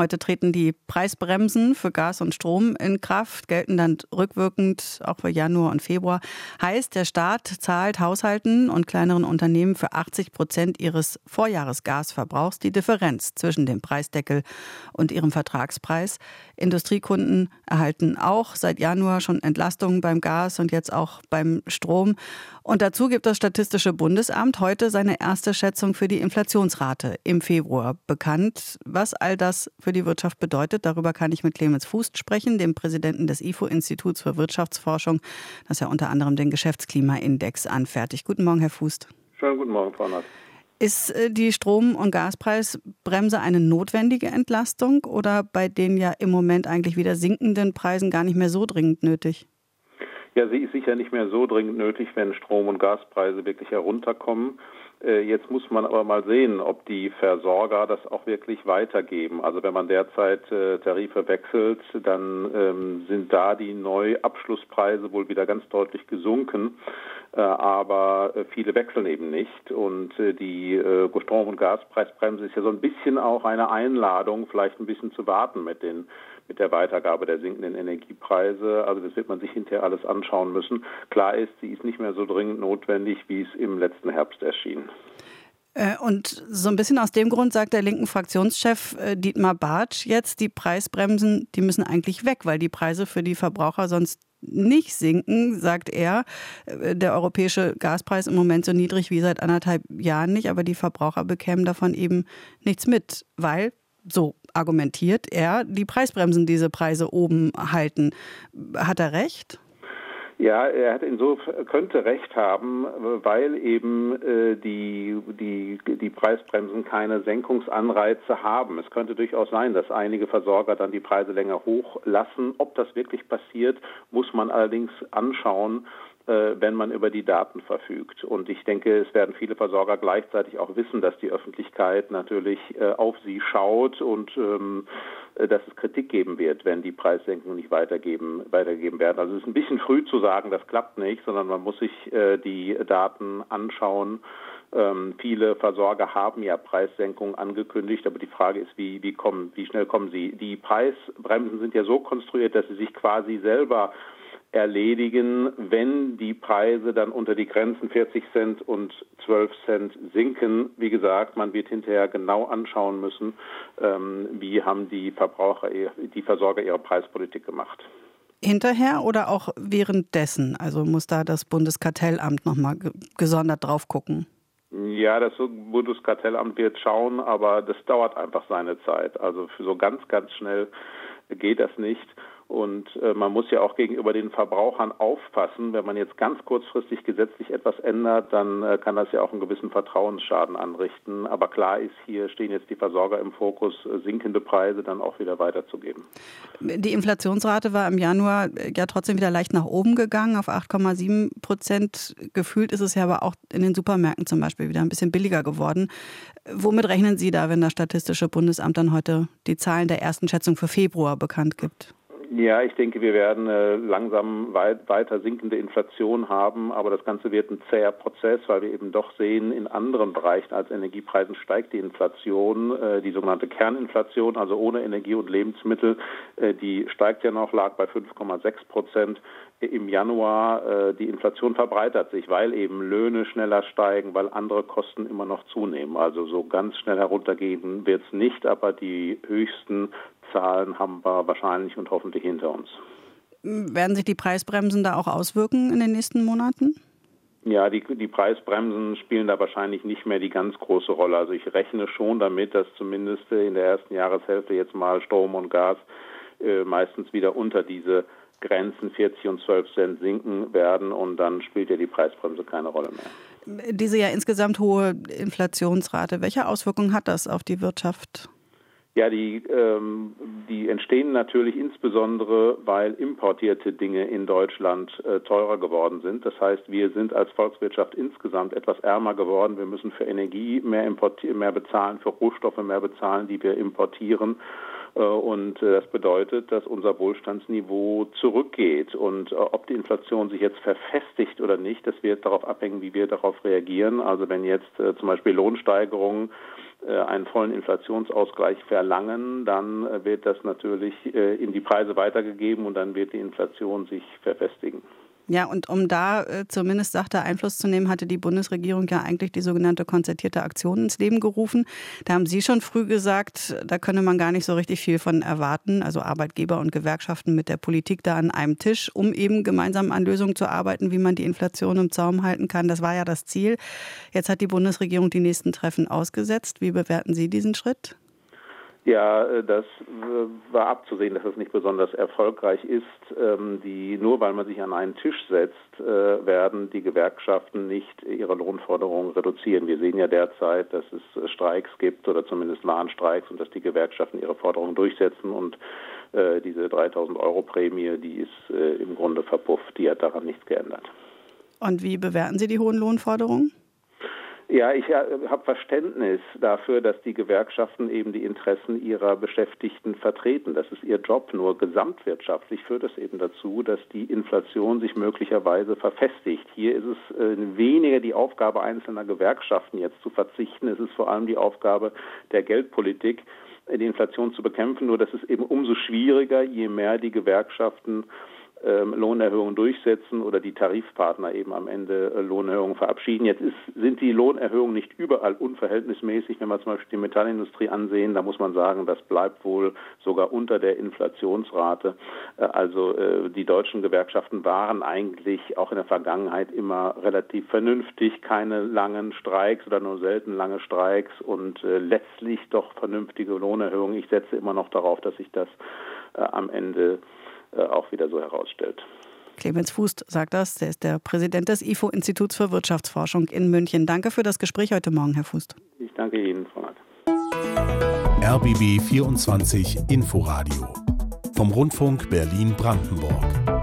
Heute treten die Preisbremsen für Gas und Strom in Kraft, gelten dann rückwirkend auch für Januar und Februar. Heißt, der Staat zahlt Haushalten und kleineren Unternehmen für 80 Prozent ihres Vorjahresgasverbrauchs die Differenz zwischen dem Preisdeckel und ihrem Vertragspreis. Industriekunden erhalten auch seit Januar schon Entlastungen beim Gas und jetzt auch beim Strom. Und dazu gibt das Statistische Bundesamt heute seine erste Schätzung für die Inflationsrate im Februar bekannt. Was all das für die Wirtschaft bedeutet, darüber kann ich mit Clemens Fuß sprechen, dem Präsidenten des IFO-Instituts für Wirtschaftsforschung, das ja unter anderem den Geschäftsklimaindex anfertigt. Guten Morgen, Herr Fuß. Schönen guten Morgen, Frau Nass. Ist äh, die Strom- und Gaspreisbremse eine notwendige Entlastung oder bei den ja im Moment eigentlich wieder sinkenden Preisen gar nicht mehr so dringend nötig? Ja, sie ist sicher nicht mehr so dringend nötig, wenn Strom- und Gaspreise wirklich herunterkommen. Äh, jetzt muss man aber mal sehen, ob die Versorger das auch wirklich weitergeben. Also wenn man derzeit äh, Tarife wechselt, dann ähm, sind da die Neuabschlusspreise wohl wieder ganz deutlich gesunken. Äh, aber viele wechseln eben nicht. Und die Strom- und Gaspreisbremse ist ja so ein bisschen auch eine Einladung, vielleicht ein bisschen zu warten mit den mit der Weitergabe der sinkenden Energiepreise. Also das wird man sich hinterher alles anschauen müssen. Klar ist, sie ist nicht mehr so dringend notwendig, wie es im letzten Herbst erschien. Äh, und so ein bisschen aus dem Grund sagt der linken Fraktionschef äh, Dietmar Bartsch jetzt, die Preisbremsen, die müssen eigentlich weg, weil die Preise für die Verbraucher sonst nicht sinken, sagt er. Äh, der europäische Gaspreis im Moment so niedrig wie seit anderthalb Jahren nicht, aber die Verbraucher bekämen davon eben nichts mit, weil so argumentiert er, die Preisbremsen diese Preise oben halten. Hat er recht? Ja, er hat insofern könnte recht haben, weil eben äh, die, die, die Preisbremsen keine Senkungsanreize haben. Es könnte durchaus sein, dass einige Versorger dann die Preise länger hochlassen. Ob das wirklich passiert, muss man allerdings anschauen wenn man über die Daten verfügt. Und ich denke, es werden viele Versorger gleichzeitig auch wissen, dass die Öffentlichkeit natürlich äh, auf sie schaut und ähm, äh, dass es Kritik geben wird, wenn die Preissenkungen nicht weitergeben, weitergeben werden. Also es ist ein bisschen früh zu sagen, das klappt nicht, sondern man muss sich die Daten anschauen. Ähm, viele Versorger haben ja Preissenkungen angekündigt, aber die Frage ist, wie, wie, kommen, wie schnell kommen sie? Die Preisbremsen sind ja so konstruiert, dass sie sich quasi selber erledigen, wenn die Preise dann unter die Grenzen 40 Cent und 12 Cent sinken. Wie gesagt, man wird hinterher genau anschauen müssen, ähm, wie haben die Verbraucher, die Versorger ihre Preispolitik gemacht. Hinterher oder auch währenddessen? Also muss da das Bundeskartellamt nochmal gesondert drauf gucken? Ja, das Bundeskartellamt wird schauen, aber das dauert einfach seine Zeit. Also für so ganz, ganz schnell geht das nicht. Und äh, man muss ja auch gegenüber den Verbrauchern aufpassen. Wenn man jetzt ganz kurzfristig gesetzlich etwas ändert, dann äh, kann das ja auch einen gewissen Vertrauensschaden anrichten. Aber klar ist, hier stehen jetzt die Versorger im Fokus, äh, sinkende Preise dann auch wieder weiterzugeben. Die Inflationsrate war im Januar äh, ja trotzdem wieder leicht nach oben gegangen, auf 8,7 Prozent. Gefühlt ist es ja aber auch in den Supermärkten zum Beispiel wieder ein bisschen billiger geworden. Womit rechnen Sie da, wenn das Statistische Bundesamt dann heute die Zahlen der ersten Schätzung für Februar bekannt gibt? Ja, ich denke, wir werden äh, langsam weit, weiter sinkende Inflation haben, aber das Ganze wird ein zäher Prozess, weil wir eben doch sehen, in anderen Bereichen als Energiepreisen steigt die Inflation, äh, die sogenannte Kerninflation, also ohne Energie und Lebensmittel, äh, die steigt ja noch, lag bei 5,6 Prozent im Januar. Äh, die Inflation verbreitert sich, weil eben Löhne schneller steigen, weil andere Kosten immer noch zunehmen. Also so ganz schnell heruntergehen wird es nicht, aber die höchsten Zahlen haben wir wahrscheinlich und hoffentlich hinter uns. Werden sich die Preisbremsen da auch auswirken in den nächsten Monaten? Ja, die, die Preisbremsen spielen da wahrscheinlich nicht mehr die ganz große Rolle. Also ich rechne schon damit, dass zumindest in der ersten Jahreshälfte jetzt mal Strom und Gas äh, meistens wieder unter diese Grenzen 40 und 12 Cent sinken werden und dann spielt ja die Preisbremse keine Rolle mehr. Diese ja insgesamt hohe Inflationsrate, welche Auswirkungen hat das auf die Wirtschaft? Ja, die, ähm, die entstehen natürlich insbesondere, weil importierte Dinge in Deutschland äh, teurer geworden sind. Das heißt, wir sind als Volkswirtschaft insgesamt etwas ärmer geworden. Wir müssen für Energie mehr, mehr bezahlen, für Rohstoffe mehr bezahlen, die wir importieren. Äh, und äh, das bedeutet, dass unser Wohlstandsniveau zurückgeht. Und äh, ob die Inflation sich jetzt verfestigt oder nicht, das wird darauf abhängen, wie wir darauf reagieren. Also wenn jetzt zum Beispiel Lohnsteigerungen einen vollen Inflationsausgleich verlangen, dann wird das natürlich in die Preise weitergegeben und dann wird die Inflation sich verfestigen. Ja, und um da äh, zumindest sachte Einfluss zu nehmen, hatte die Bundesregierung ja eigentlich die sogenannte konzertierte Aktion ins Leben gerufen. Da haben Sie schon früh gesagt, da könne man gar nicht so richtig viel von erwarten, also Arbeitgeber und Gewerkschaften mit der Politik da an einem Tisch, um eben gemeinsam an Lösungen zu arbeiten, wie man die Inflation im Zaum halten kann. Das war ja das Ziel. Jetzt hat die Bundesregierung die nächsten Treffen ausgesetzt. Wie bewerten Sie diesen Schritt? Ja, äh, das äh, war abzusehen, dass es nicht besonders erfolgreich ist. Ähm, die, nur weil man sich an einen Tisch setzt, äh, werden die Gewerkschaften nicht ihre Lohnforderungen reduzieren. Wir sehen ja derzeit, dass es Streiks gibt oder zumindest Warnstreiks und dass die Gewerkschaften ihre Forderungen durchsetzen und diese 3000 Euro Prämie, die ist im Grunde verpufft. Die hat daran nichts geändert. Und wie bewerten Sie die hohen Lohnforderungen? Ja, ich äh, habe Verständnis dafür, dass die Gewerkschaften eben die Interessen ihrer Beschäftigten vertreten. Das ist ihr Job. Nur gesamtwirtschaftlich führt es eben dazu, dass die Inflation sich möglicherweise verfestigt. Hier ist es äh, weniger die Aufgabe einzelner Gewerkschaften jetzt zu verzichten. Es ist vor allem die Aufgabe der Geldpolitik, die Inflation zu bekämpfen. Nur das ist eben umso schwieriger, je mehr die Gewerkschaften Lohnerhöhungen durchsetzen oder die Tarifpartner eben am Ende äh, Lohnerhöhungen verabschieden. Jetzt ist, sind die Lohnerhöhungen nicht überall unverhältnismäßig. Wenn wir zum Beispiel die Metallindustrie ansehen, da muss man sagen, das bleibt wohl sogar unter der Inflationsrate. Äh, also äh, die deutschen Gewerkschaften waren eigentlich auch in der Vergangenheit immer relativ vernünftig, keine langen Streiks oder nur selten lange Streiks und letztlich doch vernünftige Lohnerhöhungen. Ich setze immer noch darauf, dass sich das am Ende auch wieder so herausstellt. Clemens Fuß sagt das. Der ist der Präsident des IFO-Instituts für Wirtschaftsforschung in München. Danke für das Gespräch heute Morgen, Herr Fuß. Ich danke Ihnen, Frau Nack. RBB 24 Inforadio vom Rundfunk Berlin-Brandenburg.